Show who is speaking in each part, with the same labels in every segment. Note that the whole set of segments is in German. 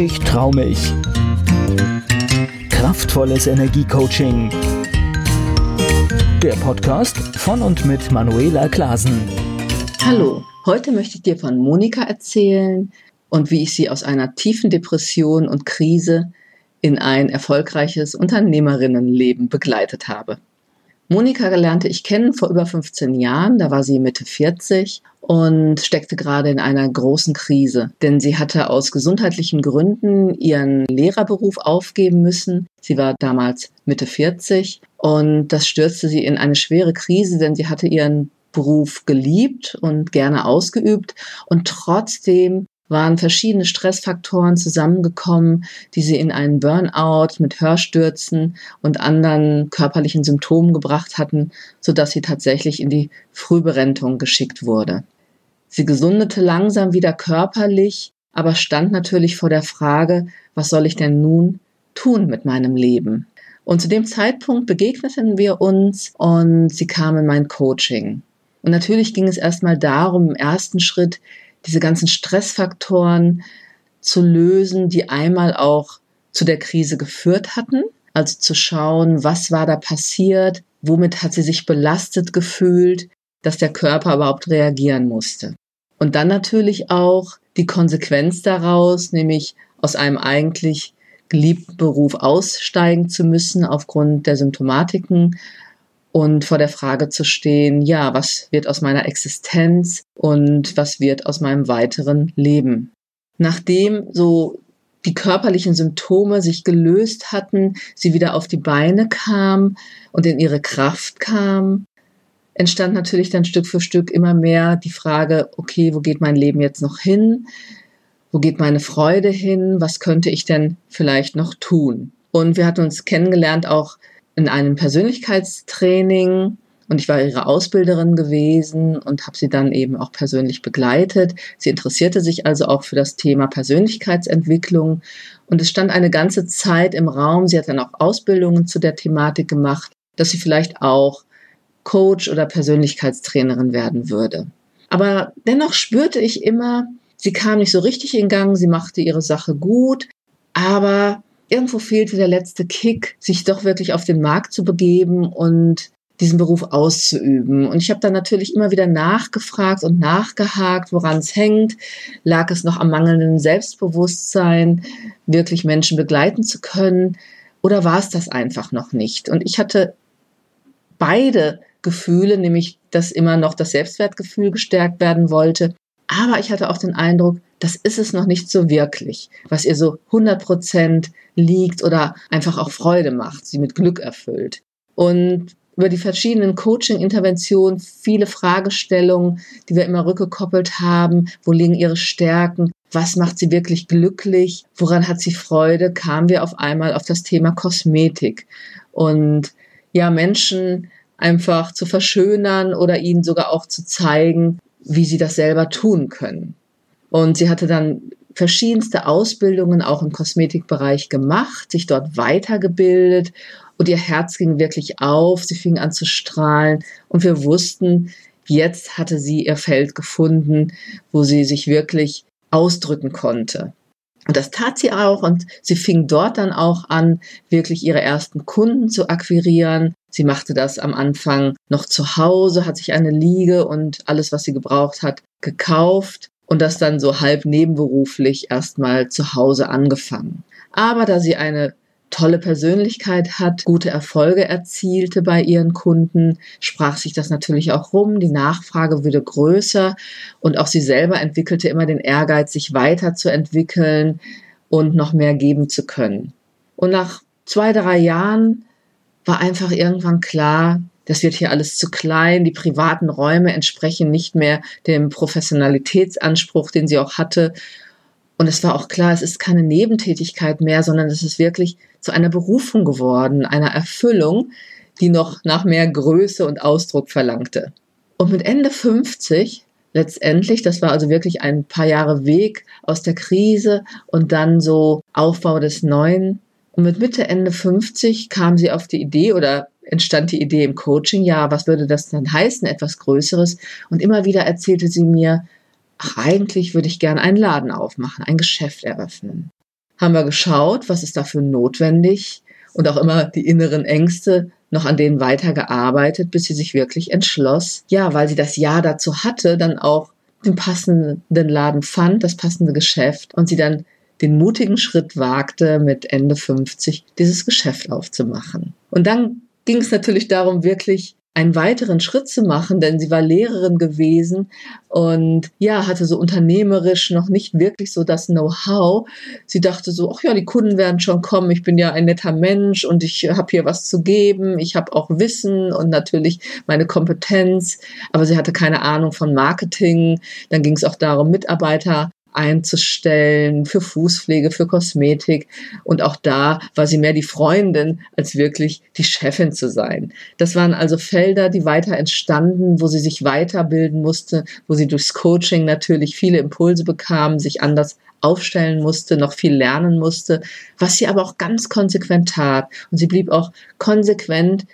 Speaker 1: Ich trau mich. Kraftvolles Energiecoaching. Der Podcast von und mit Manuela Klasen.
Speaker 2: Hallo, heute möchte ich dir von Monika erzählen und wie ich sie aus einer tiefen Depression und Krise in ein erfolgreiches Unternehmerinnenleben begleitet habe. Monika lernte ich kennen vor über 15 Jahren, da war sie Mitte 40 und steckte gerade in einer großen Krise, denn sie hatte aus gesundheitlichen Gründen ihren Lehrerberuf aufgeben müssen. Sie war damals Mitte 40 und das stürzte sie in eine schwere Krise, denn sie hatte ihren Beruf geliebt und gerne ausgeübt und trotzdem waren verschiedene Stressfaktoren zusammengekommen, die sie in einen Burnout mit Hörstürzen und anderen körperlichen Symptomen gebracht hatten, sodass sie tatsächlich in die Frühberentung geschickt wurde. Sie gesundete langsam wieder körperlich, aber stand natürlich vor der Frage, was soll ich denn nun tun mit meinem Leben? Und zu dem Zeitpunkt begegneten wir uns und sie kam in mein Coaching. Und natürlich ging es erstmal darum, im ersten Schritt diese ganzen Stressfaktoren zu lösen, die einmal auch zu der Krise geführt hatten. Also zu schauen, was war da passiert, womit hat sie sich belastet gefühlt, dass der Körper überhaupt reagieren musste. Und dann natürlich auch die Konsequenz daraus, nämlich aus einem eigentlich geliebten Beruf aussteigen zu müssen aufgrund der Symptomatiken und vor der Frage zu stehen, ja, was wird aus meiner Existenz und was wird aus meinem weiteren Leben. Nachdem so die körperlichen Symptome sich gelöst hatten, sie wieder auf die Beine kam und in ihre Kraft kam, entstand natürlich dann Stück für Stück immer mehr die Frage, okay, wo geht mein Leben jetzt noch hin? Wo geht meine Freude hin? Was könnte ich denn vielleicht noch tun? Und wir hatten uns kennengelernt auch in einem Persönlichkeitstraining und ich war ihre Ausbilderin gewesen und habe sie dann eben auch persönlich begleitet. Sie interessierte sich also auch für das Thema Persönlichkeitsentwicklung und es stand eine ganze Zeit im Raum. Sie hat dann auch Ausbildungen zu der Thematik gemacht, dass sie vielleicht auch Coach oder Persönlichkeitstrainerin werden würde. Aber dennoch spürte ich immer, sie kam nicht so richtig in Gang, sie machte ihre Sache gut, aber irgendwo fehlte der letzte Kick, sich doch wirklich auf den Markt zu begeben und diesen Beruf auszuüben. Und ich habe dann natürlich immer wieder nachgefragt und nachgehakt, woran es hängt. Lag es noch am mangelnden Selbstbewusstsein, wirklich Menschen begleiten zu können? Oder war es das einfach noch nicht? Und ich hatte beide Gefühle, nämlich dass immer noch das Selbstwertgefühl gestärkt werden wollte. Aber ich hatte auch den Eindruck, das ist es noch nicht so wirklich, was ihr so 100 Prozent liegt oder einfach auch Freude macht, sie mit Glück erfüllt. Und über die verschiedenen Coaching-Interventionen, viele Fragestellungen, die wir immer rückgekoppelt haben, wo liegen ihre Stärken, was macht sie wirklich glücklich, woran hat sie Freude, kamen wir auf einmal auf das Thema Kosmetik. Und ja, Menschen einfach zu verschönern oder ihnen sogar auch zu zeigen, wie sie das selber tun können. Und sie hatte dann verschiedenste Ausbildungen auch im Kosmetikbereich gemacht, sich dort weitergebildet und ihr Herz ging wirklich auf, sie fing an zu strahlen und wir wussten, jetzt hatte sie ihr Feld gefunden, wo sie sich wirklich ausdrücken konnte. Und das tat sie auch und sie fing dort dann auch an, wirklich ihre ersten Kunden zu akquirieren. Sie machte das am Anfang noch zu Hause, hat sich eine Liege und alles, was sie gebraucht hat, gekauft und das dann so halb nebenberuflich erstmal zu Hause angefangen. Aber da sie eine tolle Persönlichkeit hat, gute Erfolge erzielte bei ihren Kunden, sprach sich das natürlich auch rum, die Nachfrage wurde größer und auch sie selber entwickelte immer den Ehrgeiz, sich weiterzuentwickeln und noch mehr geben zu können. Und nach zwei, drei Jahren war einfach irgendwann klar, das wird hier alles zu klein, die privaten Räume entsprechen nicht mehr dem Professionalitätsanspruch, den sie auch hatte. Und es war auch klar, es ist keine Nebentätigkeit mehr, sondern es ist wirklich zu einer Berufung geworden, einer Erfüllung, die noch nach mehr Größe und Ausdruck verlangte. Und mit Ende 50 letztendlich, das war also wirklich ein paar Jahre Weg aus der Krise und dann so Aufbau des Neuen. Und mit Mitte, Ende 50 kam sie auf die Idee oder entstand die Idee im Coaching, ja, was würde das dann heißen, etwas Größeres? Und immer wieder erzählte sie mir, ach, eigentlich würde ich gerne einen Laden aufmachen, ein Geschäft eröffnen. haben wir geschaut, was ist dafür notwendig und auch immer die inneren Ängste noch an denen weitergearbeitet, bis sie sich wirklich entschloss, ja, weil sie das Ja dazu hatte, dann auch den passenden Laden fand, das passende Geschäft und sie dann den mutigen Schritt wagte, mit Ende 50 dieses Geschäft aufzumachen. Und dann ging es natürlich darum, wirklich einen weiteren Schritt zu machen, denn sie war Lehrerin gewesen und ja, hatte so unternehmerisch noch nicht wirklich so das Know-how. Sie dachte so, ach ja, die Kunden werden schon kommen, ich bin ja ein netter Mensch und ich habe hier was zu geben, ich habe auch Wissen und natürlich meine Kompetenz, aber sie hatte keine Ahnung von Marketing. Dann ging es auch darum, Mitarbeiter einzustellen für Fußpflege, für Kosmetik. Und auch da war sie mehr die Freundin als wirklich die Chefin zu sein. Das waren also Felder, die weiter entstanden, wo sie sich weiterbilden musste, wo sie durchs Coaching natürlich viele Impulse bekam, sich anders aufstellen musste, noch viel lernen musste, was sie aber auch ganz konsequent tat. Und sie blieb auch konsequent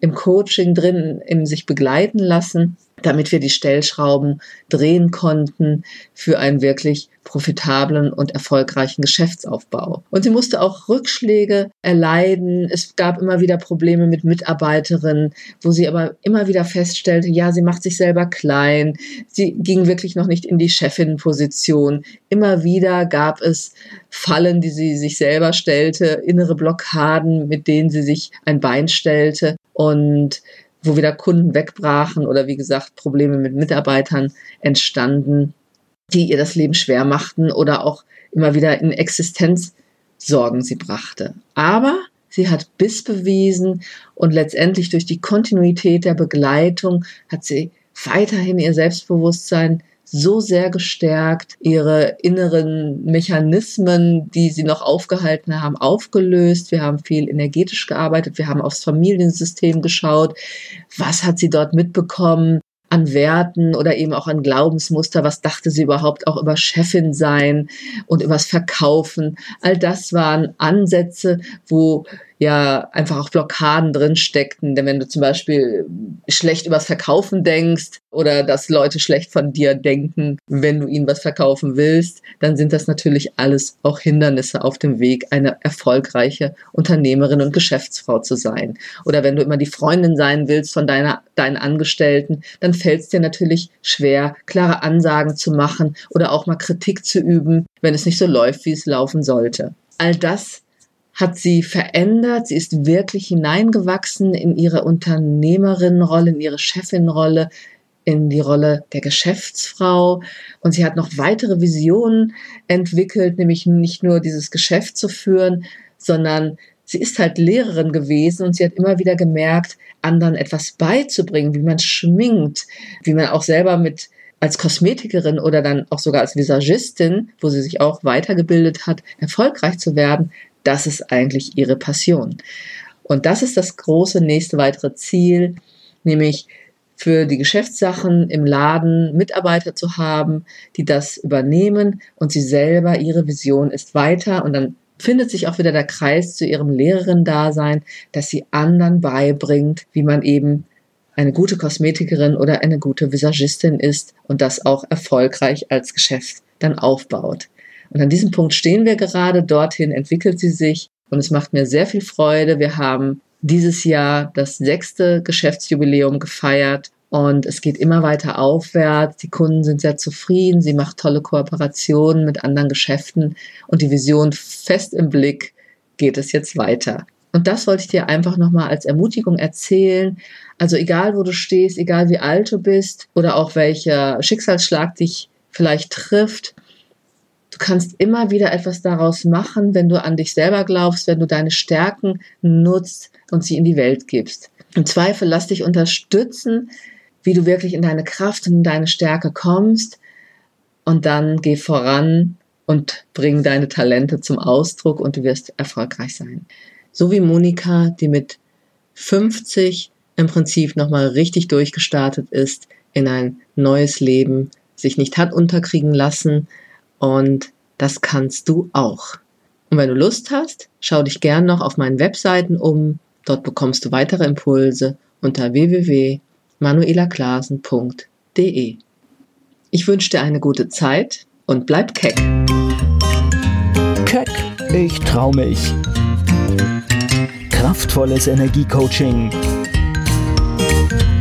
Speaker 2: im Coaching drin, im sich begleiten lassen damit wir die Stellschrauben drehen konnten für einen wirklich profitablen und erfolgreichen Geschäftsaufbau. Und sie musste auch Rückschläge erleiden. Es gab immer wieder Probleme mit Mitarbeiterinnen, wo sie aber immer wieder feststellte, ja, sie macht sich selber klein. Sie ging wirklich noch nicht in die Chefinnenposition. Immer wieder gab es Fallen, die sie sich selber stellte, innere Blockaden, mit denen sie sich ein Bein stellte. Und wo wieder Kunden wegbrachen oder wie gesagt Probleme mit Mitarbeitern entstanden, die ihr das Leben schwer machten oder auch immer wieder in Existenzsorgen sie brachte. Aber sie hat Biss bewiesen und letztendlich durch die Kontinuität der Begleitung hat sie weiterhin ihr Selbstbewusstsein so sehr gestärkt, ihre inneren Mechanismen, die sie noch aufgehalten haben, aufgelöst. Wir haben viel energetisch gearbeitet, wir haben aufs Familiensystem geschaut. Was hat sie dort mitbekommen? An Werten oder eben auch an Glaubensmuster, was dachte sie überhaupt auch über Chefin sein und übers Verkaufen. All das waren Ansätze, wo ja einfach auch Blockaden drin steckten. Denn wenn du zum Beispiel schlecht übers Verkaufen denkst oder dass Leute schlecht von dir denken, wenn du ihnen was verkaufen willst, dann sind das natürlich alles auch Hindernisse auf dem Weg, eine erfolgreiche Unternehmerin und Geschäftsfrau zu sein. Oder wenn du immer die Freundin sein willst von deiner, deinen Angestellten, dann fällt es dir natürlich schwer, klare Ansagen zu machen oder auch mal Kritik zu üben, wenn es nicht so läuft, wie es laufen sollte. All das hat sie verändert. Sie ist wirklich hineingewachsen in ihre Unternehmerinnenrolle, in ihre Chefinrolle, in die Rolle der Geschäftsfrau. Und sie hat noch weitere Visionen entwickelt, nämlich nicht nur dieses Geschäft zu führen, sondern sie ist halt Lehrerin gewesen und sie hat immer wieder gemerkt, anderen etwas beizubringen, wie man schminkt, wie man auch selber mit als Kosmetikerin oder dann auch sogar als Visagistin, wo sie sich auch weitergebildet hat, erfolgreich zu werden, das ist eigentlich ihre Passion. Und das ist das große nächste weitere Ziel, nämlich für die Geschäftssachen im Laden Mitarbeiter zu haben, die das übernehmen und sie selber, ihre Vision ist weiter und dann findet sich auch wieder der Kreis zu ihrem Lehrerin-Dasein, dass sie anderen beibringt, wie man eben eine gute Kosmetikerin oder eine gute Visagistin ist und das auch erfolgreich als Geschäft dann aufbaut. Und an diesem Punkt stehen wir gerade, dorthin entwickelt sie sich und es macht mir sehr viel Freude. Wir haben dieses Jahr das sechste Geschäftsjubiläum gefeiert und es geht immer weiter aufwärts. Die Kunden sind sehr zufrieden. Sie macht tolle Kooperationen mit anderen Geschäften und die Vision fest im Blick geht es jetzt weiter. Und das wollte ich dir einfach nochmal als Ermutigung erzählen. Also egal, wo du stehst, egal wie alt du bist oder auch welcher Schicksalsschlag dich vielleicht trifft, Du kannst immer wieder etwas daraus machen, wenn du an dich selber glaubst, wenn du deine Stärken nutzt und sie in die Welt gibst. Im Zweifel lass dich unterstützen, wie du wirklich in deine Kraft und in deine Stärke kommst und dann geh voran und bring deine Talente zum Ausdruck und du wirst erfolgreich sein. So wie Monika, die mit 50 im Prinzip nochmal richtig durchgestartet ist in ein neues Leben, sich nicht hat unterkriegen lassen, und das kannst du auch. Und wenn du Lust hast, schau dich gern noch auf meinen Webseiten um. Dort bekommst du weitere Impulse unter www.manuelaklasen.de. Ich wünsche dir eine gute Zeit und bleib keck.
Speaker 1: Keck Ich trau mich. Kraftvolles Energiecoaching.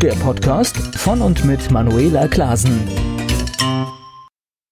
Speaker 1: Der Podcast von und mit Manuela Klasen.